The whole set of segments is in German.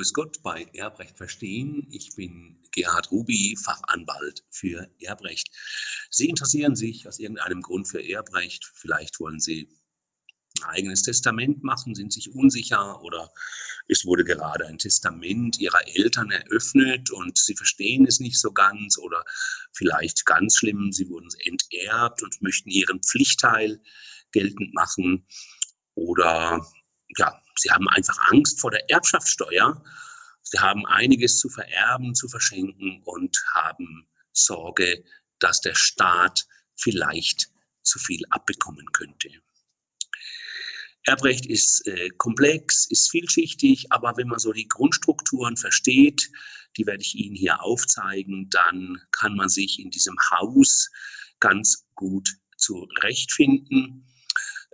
Grüß Gott bei Erbrecht Verstehen. Ich bin Gerhard Ruby, Fachanwalt für Erbrecht. Sie interessieren sich aus irgendeinem Grund für Erbrecht. Vielleicht wollen Sie ein eigenes Testament machen, sind sich unsicher oder es wurde gerade ein Testament Ihrer Eltern eröffnet und Sie verstehen es nicht so ganz oder vielleicht ganz schlimm, Sie wurden enterbt und möchten Ihren Pflichtteil geltend machen oder ja, Sie haben einfach Angst vor der Erbschaftssteuer. Sie haben einiges zu vererben, zu verschenken und haben Sorge, dass der Staat vielleicht zu viel abbekommen könnte. Erbrecht ist äh, komplex, ist vielschichtig, aber wenn man so die Grundstrukturen versteht, die werde ich Ihnen hier aufzeigen, dann kann man sich in diesem Haus ganz gut zurechtfinden.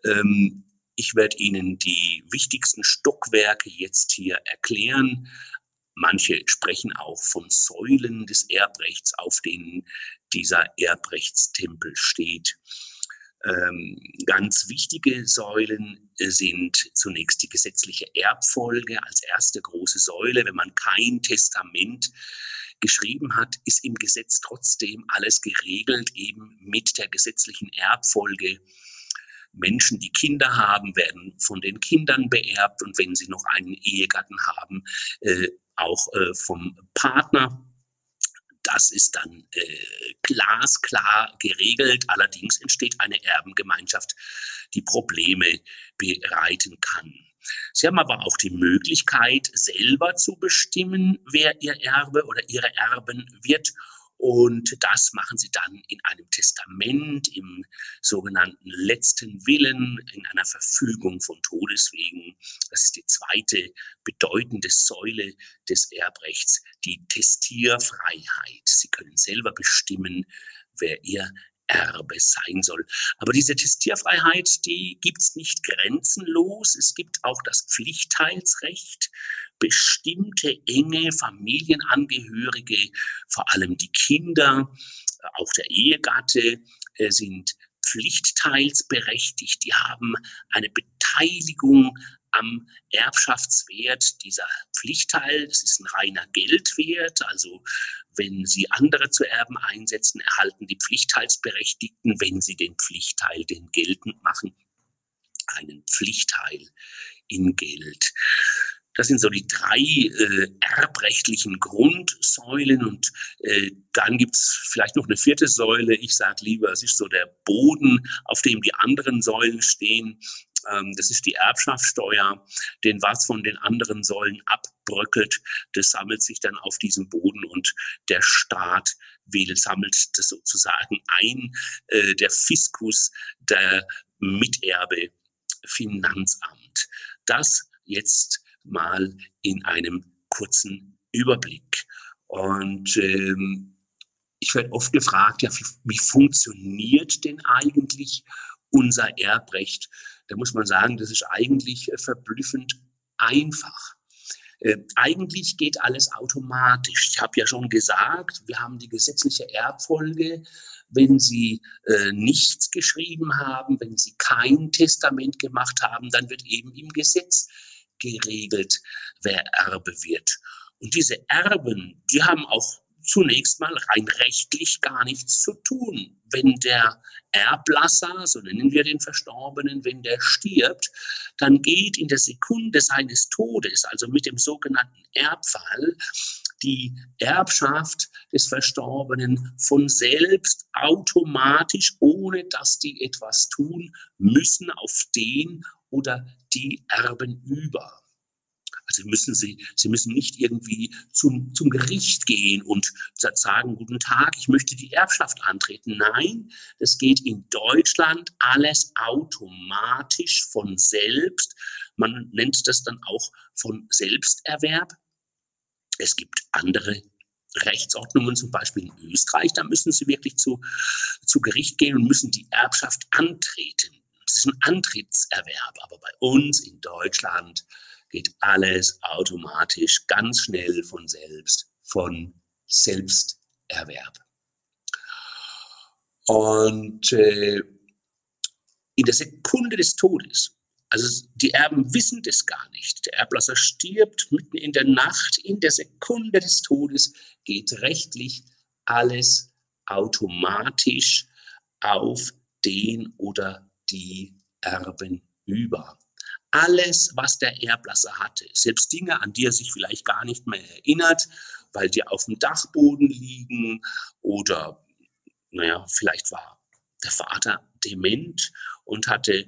Ähm, ich werde Ihnen die wichtigsten Stockwerke jetzt hier erklären. Manche sprechen auch von Säulen des Erbrechts, auf denen dieser Erbrechtstempel steht. Ähm, ganz wichtige Säulen sind zunächst die gesetzliche Erbfolge als erste große Säule. Wenn man kein Testament geschrieben hat, ist im Gesetz trotzdem alles geregelt, eben mit der gesetzlichen Erbfolge Menschen, die Kinder haben, werden von den Kindern beerbt und wenn sie noch einen Ehegatten haben, äh, auch äh, vom Partner. Das ist dann äh, glasklar geregelt. Allerdings entsteht eine Erbengemeinschaft, die Probleme bereiten kann. Sie haben aber auch die Möglichkeit, selber zu bestimmen, wer ihr Erbe oder ihre Erben wird und das machen sie dann in einem Testament, im sogenannten letzten Willen, in einer Verfügung von Todeswegen. Das ist die zweite bedeutende Säule des Erbrechts, die Testierfreiheit. Sie können selber bestimmen, wer ihr Erbe sein soll. Aber diese Testierfreiheit, die gibt es nicht grenzenlos. Es gibt auch das Pflichtteilsrecht bestimmte enge Familienangehörige, vor allem die Kinder, auch der Ehegatte, äh, sind pflichtteilsberechtigt. Die haben eine Beteiligung am Erbschaftswert dieser Pflichtteil. Das ist ein reiner Geldwert. Also wenn Sie andere zu Erben einsetzen, erhalten die Pflichtteilsberechtigten, wenn sie den Pflichtteil den geltend machen, einen Pflichtteil in Geld. Das sind so die drei äh, erbrechtlichen Grundsäulen und äh, dann gibt's vielleicht noch eine vierte Säule. Ich sage lieber, es ist so der Boden, auf dem die anderen Säulen stehen. Ähm, das ist die Erbschaftssteuer. Denn was von den anderen Säulen abbröckelt, das sammelt sich dann auf diesem Boden und der Staat will, sammelt das sozusagen ein. Äh, der Fiskus, der Miterbe, Finanzamt. Das jetzt mal in einem kurzen Überblick. Und ähm, ich werde oft gefragt, ja, wie funktioniert denn eigentlich unser Erbrecht? Da muss man sagen, das ist eigentlich äh, verblüffend einfach. Äh, eigentlich geht alles automatisch. Ich habe ja schon gesagt, wir haben die gesetzliche Erbfolge. Wenn Sie äh, nichts geschrieben haben, wenn Sie kein Testament gemacht haben, dann wird eben im Gesetz geregelt, wer Erbe wird. Und diese Erben, die haben auch zunächst mal rein rechtlich gar nichts zu tun. Wenn der Erblasser, so nennen wir den Verstorbenen, wenn der stirbt, dann geht in der Sekunde seines Todes, also mit dem sogenannten Erbfall, die Erbschaft des Verstorbenen von selbst automatisch, ohne dass die etwas tun müssen, auf den oder die Erben über. Also müssen sie, sie müssen nicht irgendwie zum, zum Gericht gehen und sagen, guten Tag, ich möchte die Erbschaft antreten. Nein, es geht in Deutschland alles automatisch von selbst. Man nennt das dann auch von Selbsterwerb. Es gibt andere Rechtsordnungen, zum Beispiel in Österreich, da müssen sie wirklich zu, zu Gericht gehen und müssen die Erbschaft antreten. Das ist ein Antrittserwerb. Aber bei uns in Deutschland geht alles automatisch ganz schnell von selbst, von Selbsterwerb. Und äh, in der Sekunde des Todes Also die Erben wissen das gar nicht. Der Erblasser stirbt mitten in der Nacht, in der Sekunde des Todes geht rechtlich alles automatisch auf den oder die Erben über. Alles, was der Erblasser hatte, selbst Dinge, an die er sich vielleicht gar nicht mehr erinnert, weil die auf dem Dachboden liegen oder, naja, vielleicht war der Vater dement und hatte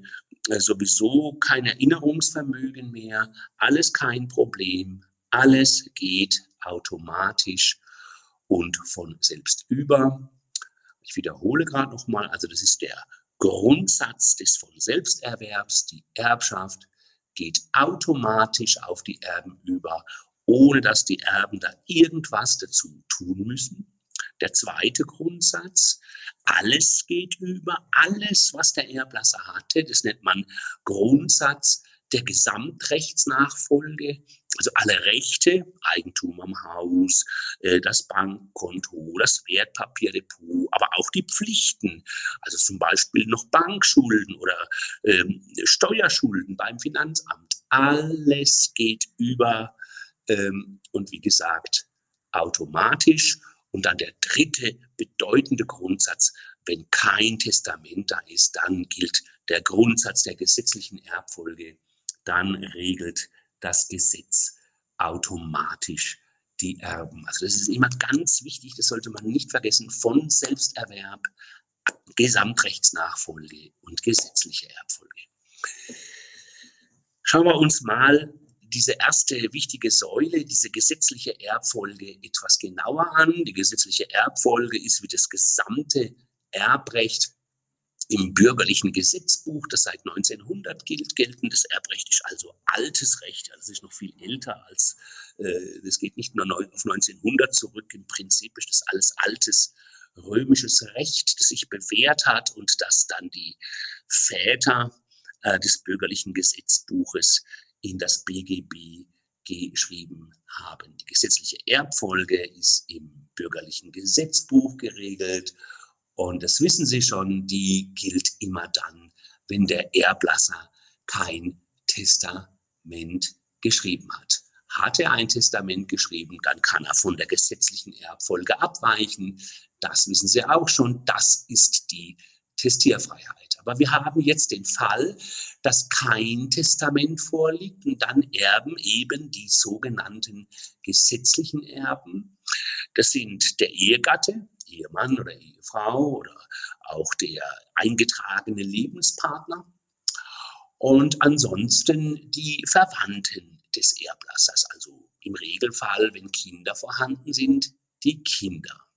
äh, sowieso kein Erinnerungsvermögen mehr, alles kein Problem, alles geht automatisch und von selbst über. Ich wiederhole gerade nochmal, also das ist der Grundsatz des von Selbsterwerbs, die Erbschaft geht automatisch auf die Erben über, ohne dass die Erben da irgendwas dazu tun müssen. Der zweite Grundsatz, alles geht über, alles, was der Erblasser hatte, das nennt man Grundsatz der Gesamtrechtsnachfolge, also alle Rechte, Eigentum am Haus, äh, das Bankkonto, das Wertpapierdepot, aber auch die Pflichten, also zum Beispiel noch Bankschulden oder ähm, Steuerschulden beim Finanzamt. Alles geht über ähm, und wie gesagt automatisch. Und dann der dritte bedeutende Grundsatz, wenn kein Testament da ist, dann gilt der Grundsatz der gesetzlichen Erbfolge, dann regelt das Gesetz automatisch die Erben. Also das ist immer ganz wichtig, das sollte man nicht vergessen, von Selbsterwerb, Gesamtrechtsnachfolge und gesetzliche Erbfolge. Schauen wir uns mal diese erste wichtige Säule, diese gesetzliche Erbfolge etwas genauer an. Die gesetzliche Erbfolge ist wie das gesamte Erbrecht im bürgerlichen Gesetzbuch, das seit 1900 gilt, geltendes Erbrecht ist also altes Recht, also ist noch viel älter als, äh, das geht nicht nur auf 1900 zurück, im Prinzip ist das alles altes römisches Recht, das sich bewährt hat und das dann die Väter äh, des bürgerlichen Gesetzbuches in das BGB geschrieben haben. Die gesetzliche Erbfolge ist im bürgerlichen Gesetzbuch geregelt und das wissen Sie schon, die gilt immer dann, wenn der Erblasser kein Testament geschrieben hat. Hat er ein Testament geschrieben, dann kann er von der gesetzlichen Erbfolge abweichen. Das wissen Sie auch schon. Das ist die Testierfreiheit. Aber wir haben jetzt den Fall, dass kein Testament vorliegt und dann erben eben die sogenannten gesetzlichen Erben. Das sind der Ehegatte, Ehemann oder Ehefrau oder auch der eingetragene Lebenspartner. Und ansonsten die Verwandten des Erblassers, also im Regelfall, wenn Kinder vorhanden sind, die Kinder.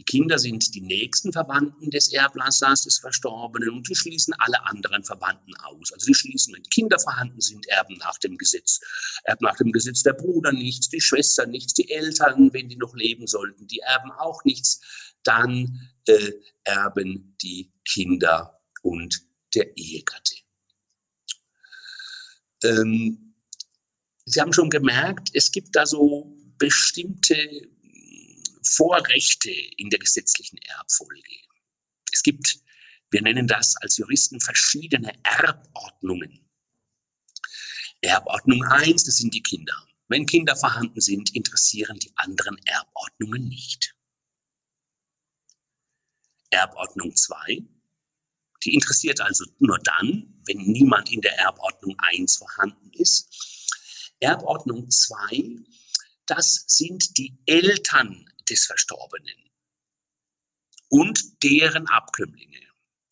Die Kinder sind die nächsten Verwandten des Erblassers, des Verstorbenen, und die schließen alle anderen Verwandten aus. Also die schließen, wenn Kinder vorhanden sind, erben nach dem Gesetz, erben nach dem Gesetz der Bruder nichts, die Schwester nichts, die Eltern, wenn die noch leben sollten, die erben auch nichts. Dann äh, erben die Kinder und der Ehegatte. Ähm, Sie haben schon gemerkt, es gibt da so bestimmte Vorrechte in der gesetzlichen Erbfolge. Es gibt, wir nennen das als Juristen, verschiedene Erbordnungen. Erbordnung 1, das sind die Kinder. Wenn Kinder vorhanden sind, interessieren die anderen Erbordnungen nicht. Erbordnung 2, die interessiert also nur dann, wenn niemand in der Erbordnung 1 vorhanden ist. Erbordnung 2, das sind die Eltern des Verstorbenen und deren Abkömmlinge.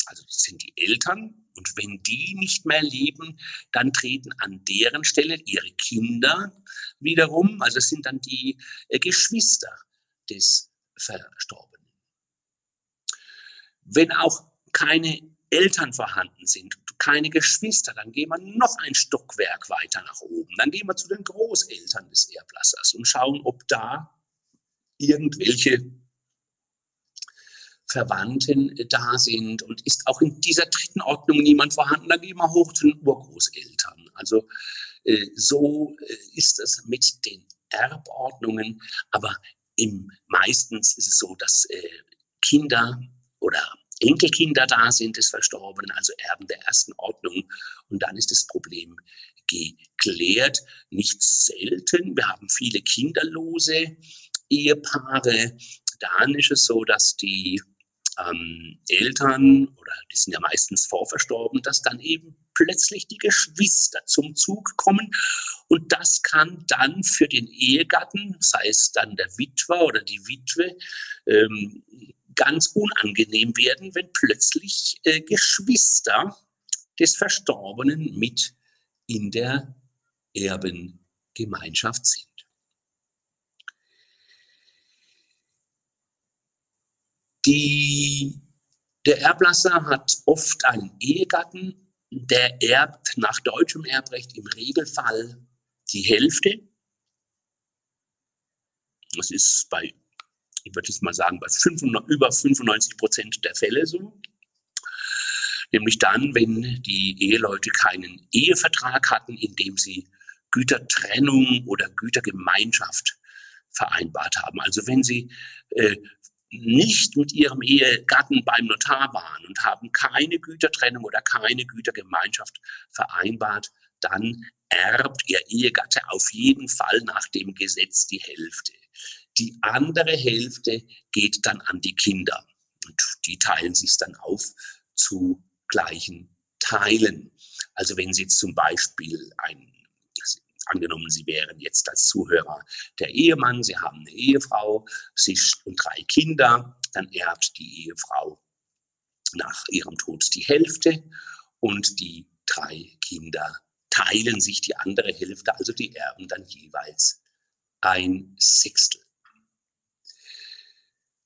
Also das sind die Eltern und wenn die nicht mehr leben, dann treten an deren Stelle ihre Kinder wiederum, also es sind dann die äh, Geschwister des Verstorbenen. Wenn auch keine Eltern vorhanden sind, keine Geschwister, dann gehen wir noch ein Stockwerk weiter nach oben. Dann gehen wir zu den Großeltern des Erblassers und schauen, ob da irgendwelche Verwandten da sind und ist auch in dieser dritten Ordnung niemand vorhanden, dann gehen wir hoch zu den Urgroßeltern. Also äh, so äh, ist es mit den Erbordnungen, aber im, meistens ist es so, dass äh, Kinder oder Enkelkinder da sind des Verstorbenen, also Erben der ersten Ordnung und dann ist das Problem geklärt. Nicht selten, wir haben viele kinderlose Ehepaare. Dann ist es so, dass die ähm, Eltern, oder die sind ja meistens vorverstorben, dass dann eben plötzlich die Geschwister zum Zug kommen. Und das kann dann für den Ehegatten, sei es dann der Witwer oder die Witwe, ähm, ganz unangenehm werden, wenn plötzlich äh, Geschwister des Verstorbenen mit in der Erbengemeinschaft sind. Die, der Erblasser hat oft einen Ehegatten, der erbt nach deutschem Erbrecht im Regelfall die Hälfte. Das ist bei, ich würde jetzt mal sagen, bei 500, über 95 Prozent der Fälle so. Nämlich dann, wenn die Eheleute keinen Ehevertrag hatten, in dem sie Gütertrennung oder Gütergemeinschaft vereinbart haben. Also wenn sie äh, nicht mit ihrem Ehegatten beim Notar waren und haben keine Gütertrennung oder keine Gütergemeinschaft vereinbart, dann erbt ihr Ehegatte auf jeden Fall nach dem Gesetz die Hälfte. Die andere Hälfte geht dann an die Kinder und die teilen sich dann auf zu gleichen Teilen. Also wenn Sie zum Beispiel ein angenommen, Sie wären jetzt als Zuhörer der Ehemann, Sie haben eine Ehefrau Sie und drei Kinder, dann erbt die Ehefrau nach ihrem Tod die Hälfte und die drei Kinder teilen sich die andere Hälfte, also die erben dann jeweils ein Sechstel.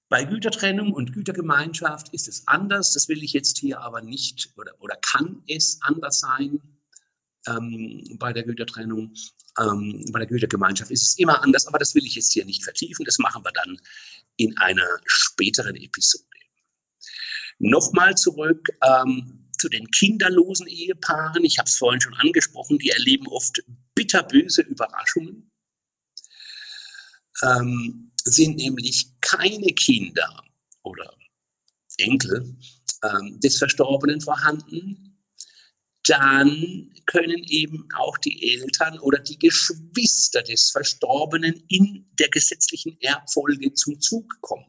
Bei Gütertrennung und Gütergemeinschaft ist es anders. Das will ich jetzt hier aber nicht oder, oder kann es anders sein ähm, bei der Gütertrennung. Ähm, bei der Gütergemeinschaft ist es immer anders, aber das will ich jetzt hier nicht vertiefen. Das machen wir dann in einer späteren Episode. Nochmal zurück ähm, zu den kinderlosen Ehepaaren. Ich habe es vorhin schon angesprochen, die erleben oft bitterböse Überraschungen. Ähm, sind nämlich keine Kinder oder Enkel ähm, des Verstorbenen vorhanden, dann können eben auch die Eltern oder die Geschwister des Verstorbenen in der gesetzlichen Erbfolge zum Zug kommen.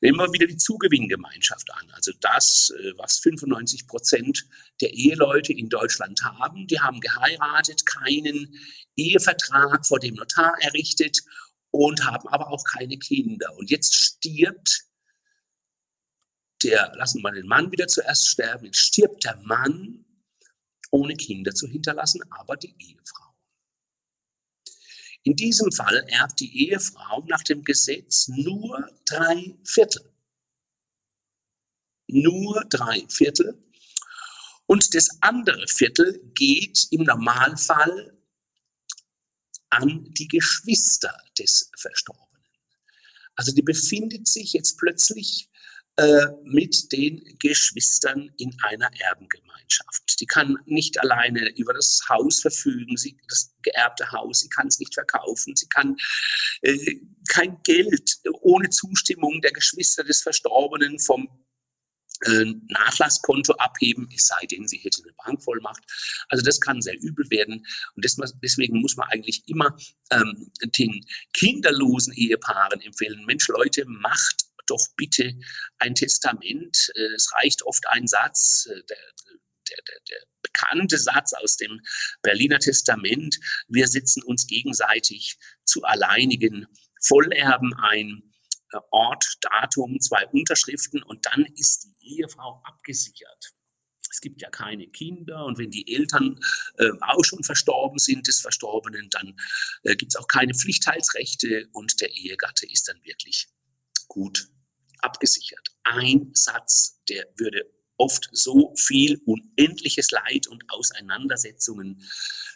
Nehmen wir wieder die Zugewinngemeinschaft an. Also das, äh, was 95 Prozent der Eheleute in Deutschland haben. Die haben geheiratet, keinen Ehevertrag vor dem Notar errichtet und haben aber auch keine Kinder. Und jetzt stirbt der, lassen wir den Mann wieder zuerst sterben, jetzt stirbt der Mann, ohne Kinder zu hinterlassen, aber die Ehefrau. In diesem Fall erbt die Ehefrau nach dem Gesetz nur drei Viertel. Nur drei Viertel. Und das andere Viertel geht im Normalfall an die Geschwister des Verstorbenen. Also die befindet sich jetzt plötzlich äh, mit den Geschwistern in einer Erbengemeinschaft. Die kann nicht alleine über das Haus verfügen, sie, das geerbte Haus, sie kann es nicht verkaufen, sie kann äh, kein Geld ohne Zustimmung der Geschwister des Verstorbenen vom äh, Nachlasskonto abheben, es sei denn, sie hätte eine Bankvollmacht. Also das kann sehr übel werden. Und deswegen muss man eigentlich immer ähm, den kinderlosen Ehepaaren empfehlen, Mensch Leute, macht doch bitte ein Testament. Äh, es reicht oft ein Satz, äh, der, der, der, der bekannte Satz aus dem Berliner Testament. Wir setzen uns gegenseitig zu alleinigen Vollerben ein. Äh, Ort, Datum, zwei Unterschriften und dann ist die Ehefrau abgesichert. Es gibt ja keine Kinder und wenn die Eltern äh, auch schon verstorben sind des Verstorbenen, dann äh, gibt es auch keine Pflichtteilsrechte und der Ehegatte ist dann wirklich gut abgesichert. Ein Satz, der würde oft so viel unendliches Leid und Auseinandersetzungen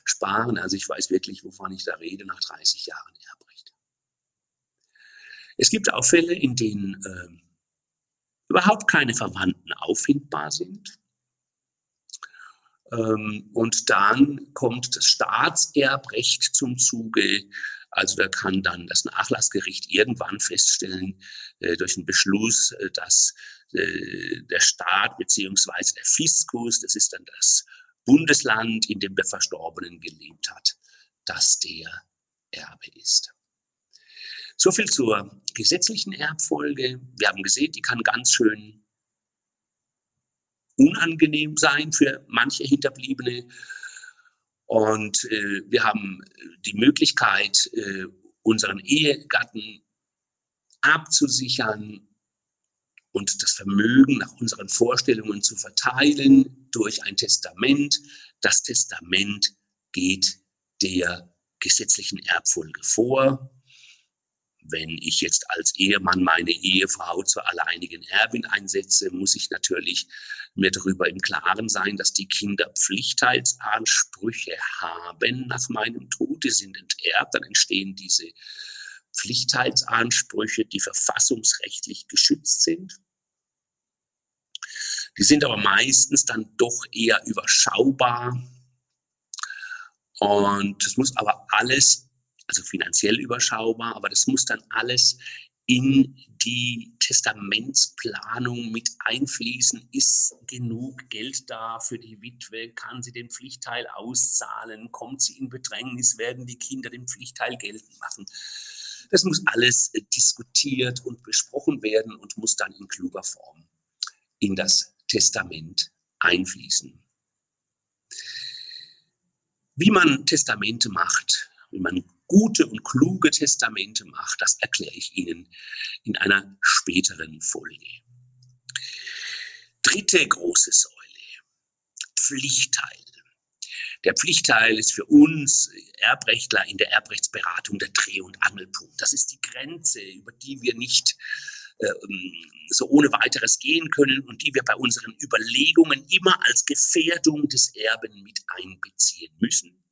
sparen. Also ich weiß wirklich, wovon ich da rede nach 30 Jahren Erbrecht. Es gibt auch Fälle, in denen äh, überhaupt keine Verwandten auffindbar sind. Ähm, und dann kommt das Staatserbrecht zum Zuge. Also da kann dann das Nachlassgericht irgendwann feststellen, äh, durch einen Beschluss, äh, dass äh, der Staat beziehungsweise der Fiskus, das ist dann das Bundesland, in dem der Verstorbenen gelebt hat, dass der Erbe ist. So viel zur gesetzlichen Erbfolge. Wir haben gesehen, die kann ganz schön unangenehm sein für manche Hinterbliebene. Und äh, wir haben die Möglichkeit, äh, unseren Ehegatten abzusichern und das Vermögen nach unseren Vorstellungen zu verteilen durch ein Testament. Das Testament geht der gesetzlichen Erbfolge vor. Wenn ich jetzt als Ehemann meine Ehefrau zur alleinigen Erbin einsetze, muss ich natürlich mir darüber im Klaren sein, dass die Kinder Pflichtteilsansprüche haben nach meinem Tod. Die sind enterbt, dann entstehen diese Pflichtteilsansprüche, die verfassungsrechtlich geschützt sind. Die sind aber meistens dann doch eher überschaubar. Und es muss aber alles, also finanziell überschaubar, aber das muss dann alles in die Testamentsplanung mit einfließen. Ist genug Geld da für die Witwe? Kann sie den Pflichtteil auszahlen? Kommt sie in Bedrängnis? Werden die Kinder den Pflichtteil geltend machen? Das muss alles diskutiert und besprochen werden und muss dann in kluger Form in das Testament einfließen. Wie man Testamente macht, wie man gute und kluge Testamente macht, das erkläre ich Ihnen in einer späteren Folge. Dritte große Säule, Pflichtteil. Der Pflichtteil ist für uns Erbrechtler in der Erbrechtsberatung der Dreh- und Angelpunkt. Das ist die Grenze, über die wir nicht äh, so ohne weiteres gehen können und die wir bei unseren Überlegungen immer als Gefährdung des Erben mit einbeziehen müssen.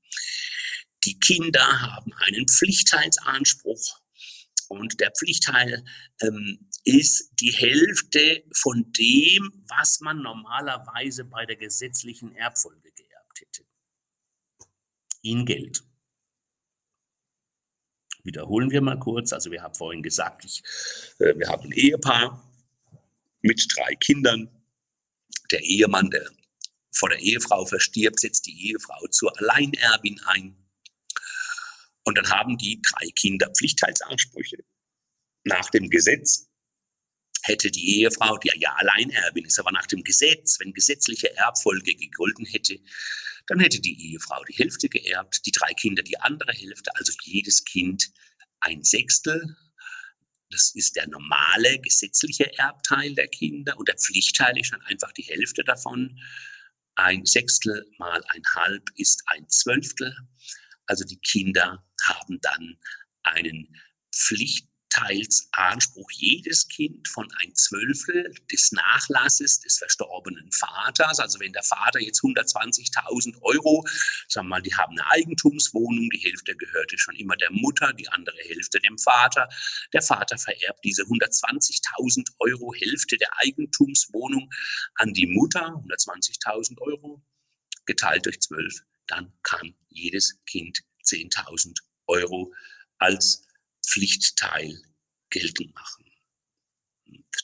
Die Kinder haben einen Pflichtteilsanspruch und der Pflichtteil ähm, ist die Hälfte von dem, was man normalerweise bei der gesetzlichen Erbfolge geerbt hätte in Geld. Wiederholen wir mal kurz. Also wir haben vorhin gesagt, ich, äh, wir haben ein Ehepaar mit drei Kindern. Der Ehemann, der vor der Ehefrau verstirbt, setzt die Ehefrau zur Alleinerbin ein. Und dann haben die drei Kinder Pflichtteilsansprüche. Nach dem Gesetz hätte die Ehefrau, die ja Alleinerbin ist, aber nach dem Gesetz, wenn gesetzliche Erbfolge gegolten hätte, dann hätte die Ehefrau die Hälfte geerbt, die drei Kinder die andere Hälfte, also jedes Kind ein Sechstel. Das ist der normale gesetzliche Erbteil der Kinder und der Pflichtteil ist dann einfach die Hälfte davon. Ein Sechstel mal ein Halb ist ein Zwölftel. Also die Kinder haben dann einen Pflicht Teilsanspruch jedes Kind von ein Zwölftel des Nachlasses des verstorbenen Vaters. Also wenn der Vater jetzt 120.000 Euro, sagen wir mal, die haben eine Eigentumswohnung, die Hälfte gehörte schon immer der Mutter, die andere Hälfte dem Vater. Der Vater vererbt diese 120.000 Euro Hälfte der Eigentumswohnung an die Mutter, 120.000 Euro, geteilt durch 12. Dann kann jedes Kind 10.000 Euro als Pflichtteil geltend machen.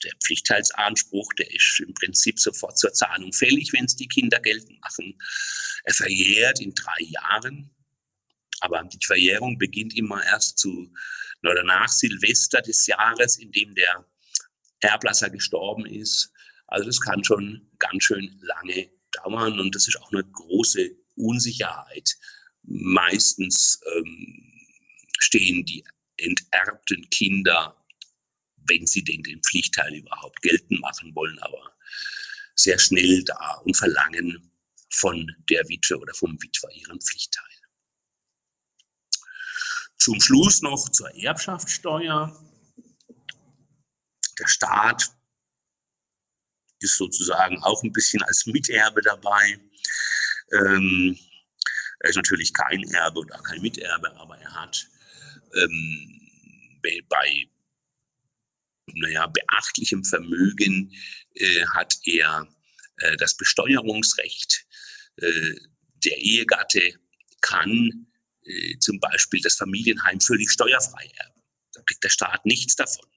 Der Pflichtteilsanspruch, der ist im Prinzip sofort zur Zahlung fällig, wenn es die Kinder geltend machen. Er verjährt in drei Jahren, aber die Verjährung beginnt immer erst zu oder nach Silvester des Jahres, in dem der Erblasser gestorben ist. Also das kann schon ganz schön lange dauern und das ist auch eine große Unsicherheit. Meistens ähm, stehen die enterbten Kinder, wenn sie denn den Pflichtteil überhaupt geltend machen wollen, aber sehr schnell da und verlangen von der Witwe oder vom Witwer ihren Pflichtteil. Zum Schluss noch zur Erbschaftssteuer. Der Staat ist sozusagen auch ein bisschen als Miterbe dabei. Ähm, er ist natürlich kein Erbe oder kein Miterbe, aber er hat ähm, bei naja, beachtlichem Vermögen äh, hat er äh, das Besteuerungsrecht. Äh, der Ehegatte kann äh, zum Beispiel das Familienheim völlig steuerfrei erben. Da kriegt der Staat nichts davon.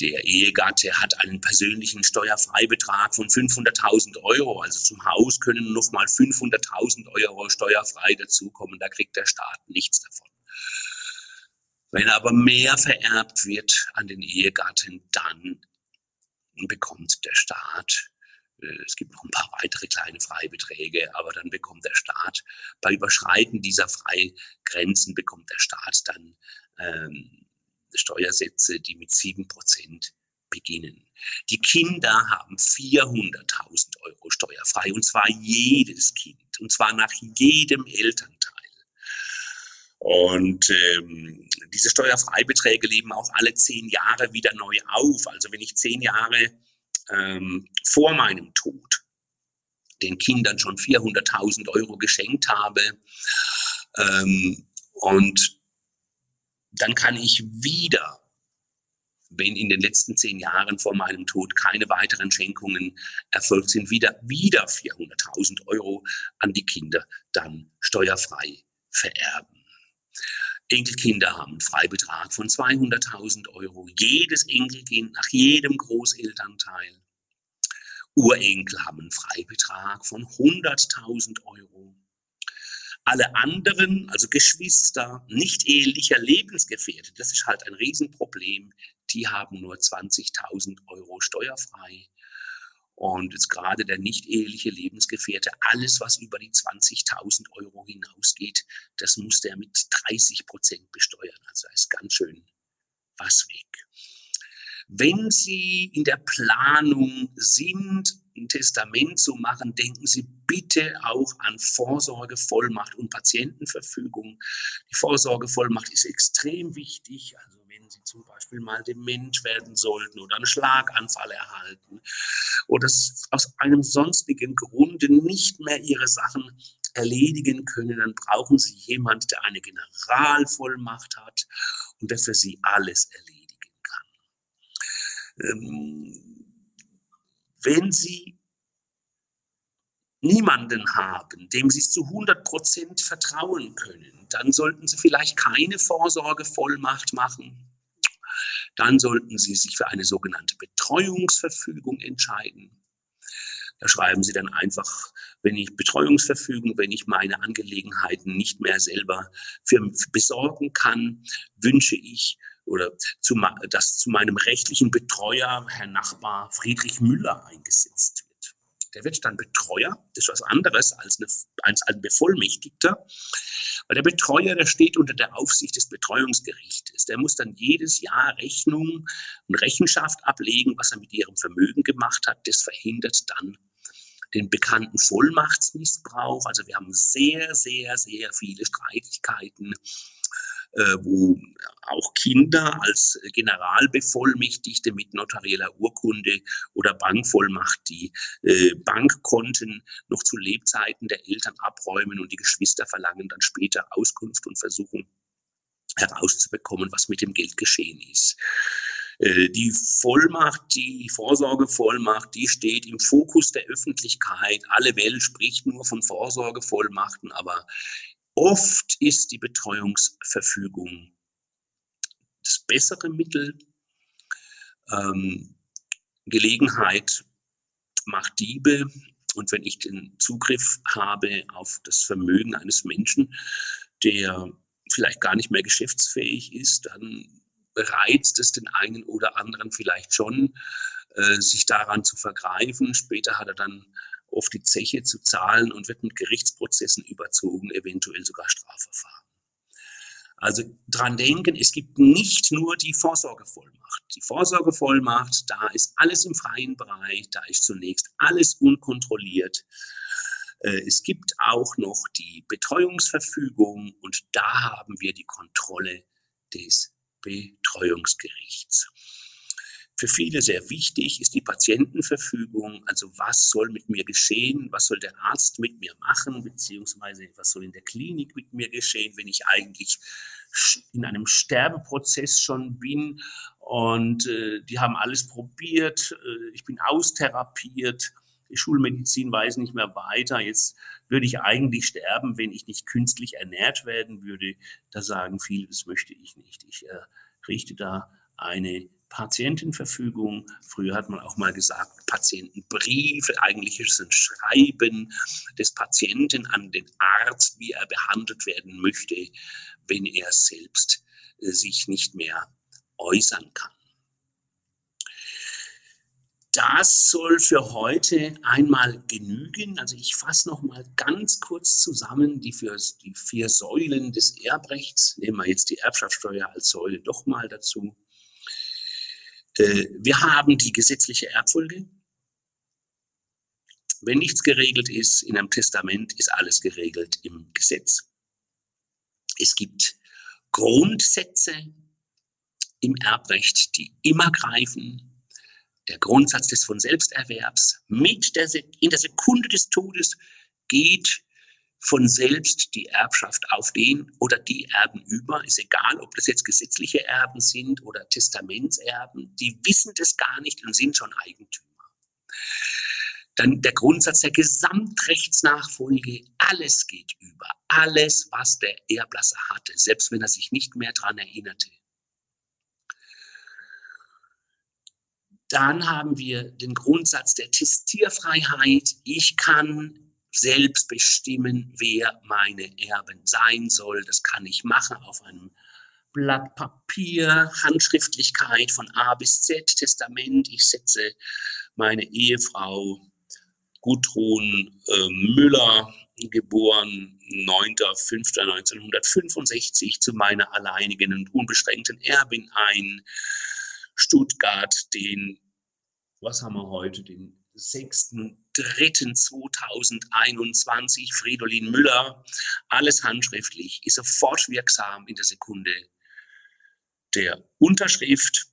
Der Ehegatte hat einen persönlichen Steuerfreibetrag von 500.000 Euro. Also zum Haus können nochmal 500.000 Euro steuerfrei dazukommen. Da kriegt der Staat nichts davon. Wenn aber mehr vererbt wird an den Ehegatten, dann bekommt der Staat äh, es gibt noch ein paar weitere kleine Freibeträge, aber dann bekommt der Staat, bei Überschreiten dieser Freigrenzen bekommt der Staat dann ähm, Steuersätze, die mit 7% beginnen. Die Kinder haben 400.000 Euro steuerfrei und zwar jedes Kind und zwar nach jedem Elternteil. Und ähm, diese Steuerfreibeträge leben auch alle zehn Jahre wieder neu auf. Also wenn ich zehn Jahre ähm, vor meinem Tod den Kindern schon 400.000 Euro geschenkt habe ähm, und dann kann ich wieder, wenn in den letzten zehn Jahren vor meinem Tod keine weiteren Schenkungen erfolgt sind, wieder, wieder 400.000 Euro an die Kinder dann steuerfrei vererben. Enkelkinder haben einen Freibetrag von 200.000 Euro. Jedes Enkelkind nach jedem Großelternteil. Urenkel haben einen Freibetrag von 100.000 Euro. Alle anderen, also Geschwister, nicht ehelicher Lebensgefährte, das ist halt ein Riesenproblem, die haben nur 20.000 Euro steuerfrei. Und jetzt gerade der nicht eheliche Lebensgefährte, alles, was über die 20.000 Euro hinausgeht, das muss der mit 30 Prozent besteuern. Also da ist ganz schön was weg. Wenn Sie in der Planung sind, ein Testament zu machen, denken Sie bitte auch an Vorsorgevollmacht und Patientenverfügung. Die Vorsorgevollmacht ist extrem wichtig. Also wenn Sie zum Beispiel mal dement werden sollten oder einen Schlaganfall erhalten oder aus einem sonstigen Grunde nicht mehr Ihre Sachen erledigen können, dann brauchen Sie jemanden, der eine Generalvollmacht hat und der für Sie alles erledigt ähm, wenn Sie niemanden haben, dem Sie zu 100 Prozent vertrauen können, dann sollten Sie vielleicht keine Vorsorgevollmacht machen. Dann sollten Sie sich für eine sogenannte Betreuungsverfügung entscheiden. Da schreiben Sie dann einfach, wenn ich Betreuungsverfügung, wenn ich meine Angelegenheiten nicht mehr selber für, besorgen kann, wünsche ich oder zu, dass zu meinem rechtlichen Betreuer, Herr Nachbar Friedrich Müller, eingesetzt wird. Der wird dann Betreuer, das ist was anderes als, eine, als ein Bevollmächtigter, weil der Betreuer, der steht unter der Aufsicht des Betreuungsgerichtes. Der muss dann jedes Jahr Rechnung und Rechenschaft ablegen, was er mit ihrem Vermögen gemacht hat. Das verhindert dann den bekannten Vollmachtsmissbrauch. Also wir haben sehr, sehr, sehr viele Streitigkeiten wo auch Kinder als Generalbevollmächtigte mit notarieller Urkunde oder Bankvollmacht die äh, Bankkonten noch zu Lebzeiten der Eltern abräumen und die Geschwister verlangen dann später Auskunft und versuchen herauszubekommen, was mit dem Geld geschehen ist. Äh, die Vollmacht, die Vorsorgevollmacht, die steht im Fokus der Öffentlichkeit. Alle Welt spricht nur von Vorsorgevollmachten, aber Oft ist die Betreuungsverfügung das bessere Mittel. Ähm, Gelegenheit macht Diebe. Und wenn ich den Zugriff habe auf das Vermögen eines Menschen, der vielleicht gar nicht mehr geschäftsfähig ist, dann reizt es den einen oder anderen vielleicht schon, äh, sich daran zu vergreifen. Später hat er dann oft die Zeche zu zahlen und wird mit Gerichtsprozessen überzogen, eventuell sogar Strafverfahren. Also dran denken, es gibt nicht nur die Vorsorgevollmacht. Die Vorsorgevollmacht, da ist alles im freien Bereich, da ist zunächst alles unkontrolliert. Äh, es gibt auch noch die Betreuungsverfügung und da haben wir die Kontrolle des Betreuungsgerichts. Für viele sehr wichtig ist die Patientenverfügung, also was soll mit mir geschehen, was soll der Arzt mit mir machen, beziehungsweise was soll in der Klinik mit mir geschehen, wenn ich eigentlich in einem Sterbeprozess schon bin? Und äh, die haben alles probiert, äh, ich bin austherapiert, die Schulmedizin weiß nicht mehr weiter, jetzt würde ich eigentlich sterben, wenn ich nicht künstlich ernährt werden würde. Da sagen viele, das möchte ich nicht. Ich äh, richte da eine Patientenverfügung. Früher hat man auch mal gesagt, Patientenbriefe. Eigentlich ist es ein Schreiben des Patienten an den Arzt, wie er behandelt werden möchte, wenn er selbst äh, sich nicht mehr äußern kann. Das soll für heute einmal genügen. Also ich fasse noch mal ganz kurz zusammen die, für, die vier Säulen des Erbrechts. Nehmen wir jetzt die Erbschaftssteuer als Säule doch mal dazu. Äh, wir haben die gesetzliche Erbfolge. Wenn nichts geregelt ist in einem Testament, ist alles geregelt im Gesetz. Es gibt Grundsätze im Erbrecht, die immer greifen. Der Grundsatz des von Selbsterwerbs mit der, in der Sekunde des Todes geht von selbst die Erbschaft auf den oder die Erben über. Ist egal, ob das jetzt gesetzliche Erben sind oder Testamentserben. Die wissen das gar nicht und sind schon Eigentümer. Dann der Grundsatz der Gesamtrechtsnachfolge. Alles geht über. Alles, was der Erblasser hatte, selbst wenn er sich nicht mehr daran erinnerte. Dann haben wir den Grundsatz der Testierfreiheit. Ich kann selbst bestimmen, wer meine Erben sein soll. Das kann ich machen auf einem Blatt Papier, Handschriftlichkeit von A bis Z, Testament. Ich setze meine Ehefrau Gudrun äh, Müller, geboren 9.5.1965, zu meiner alleinigen und unbeschränkten Erbin ein. Stuttgart, den, was haben wir heute, den 6.3.2021, Fridolin Müller, alles handschriftlich, ist sofort wirksam in der Sekunde der Unterschrift.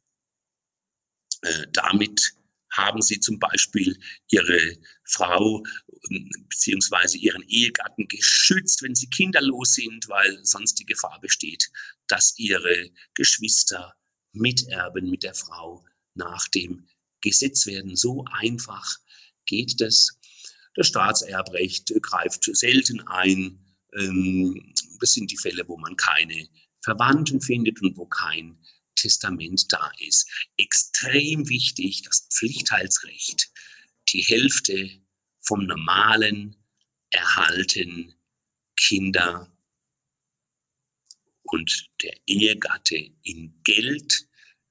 Äh, damit haben Sie zum Beispiel Ihre Frau ähm, bzw. Ihren Ehegatten geschützt, wenn sie kinderlos sind, weil sonst die Gefahr besteht, dass Ihre Geschwister miterben mit der Frau nach dem Gesetz werden. So einfach geht das. Das Staatserbrecht greift selten ein. Ähm, das sind die Fälle, wo man keine Verwandten findet und wo kein Testament da ist. Extrem wichtig, das Pflichtteilsrecht. Die Hälfte vom normalen erhalten Kinder und der Ehegatte in Geld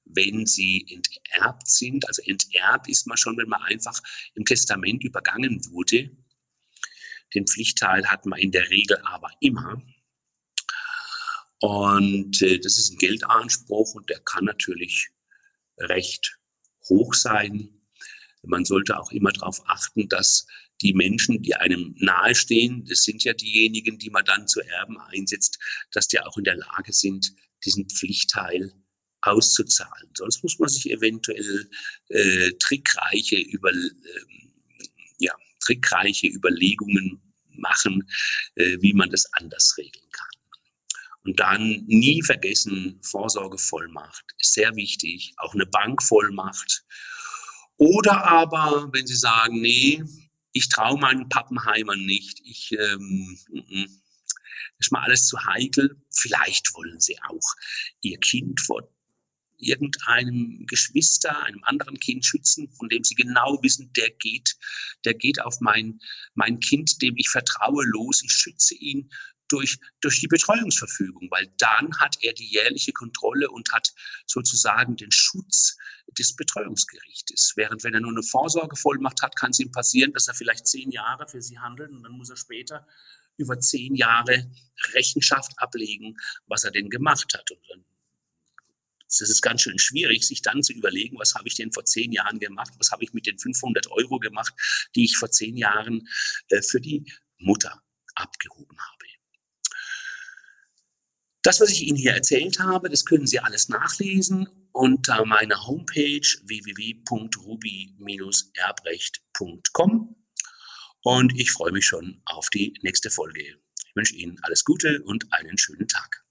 wenn sie enterbt sind. Also enterbt ist man schon, wenn man einfach im Testament übergangen wurde. Den Pflichtteil hat man in der Regel aber immer. Und äh, das ist ein Geldanspruch und der kann natürlich recht hoch sein. Man sollte auch immer darauf achten, dass die Menschen, die einem nahestehen, das sind ja diejenigen, die man dann zu Erben einsetzt, dass die auch in der Lage sind, diesen Pflichtteil auszuzahlen. Sonst muss man sich eventuell äh, trickreiche, über, äh, ja, trickreiche Überlegungen machen, äh, wie man das anders regeln kann. Und dann nie vergessen, Vorsorgevollmacht ist sehr wichtig, auch eine Bankvollmacht. Oder aber, wenn Sie sagen, nee, ich traue meinen Pappenheimern nicht, ich, ähm, ist mal alles zu heikel. Vielleicht wollen Sie auch Ihr Kind vor irgendeinem Geschwister, einem anderen Kind schützen, von dem sie genau wissen, der geht, der geht auf mein, mein Kind, dem ich vertraue, los. Ich schütze ihn durch, durch die Betreuungsverfügung, weil dann hat er die jährliche Kontrolle und hat sozusagen den Schutz des Betreuungsgerichtes. Während wenn er nur eine Vorsorgevollmacht hat, kann es ihm passieren, dass er vielleicht zehn Jahre für sie handelt und dann muss er später über zehn Jahre Rechenschaft ablegen, was er denn gemacht hat. Und dann es ist ganz schön schwierig, sich dann zu überlegen, was habe ich denn vor zehn Jahren gemacht, was habe ich mit den 500 Euro gemacht, die ich vor zehn Jahren äh, für die Mutter abgehoben habe. Das, was ich Ihnen hier erzählt habe, das können Sie alles nachlesen unter meiner Homepage www.ruby-erbrecht.com und ich freue mich schon auf die nächste Folge. Ich wünsche Ihnen alles Gute und einen schönen Tag.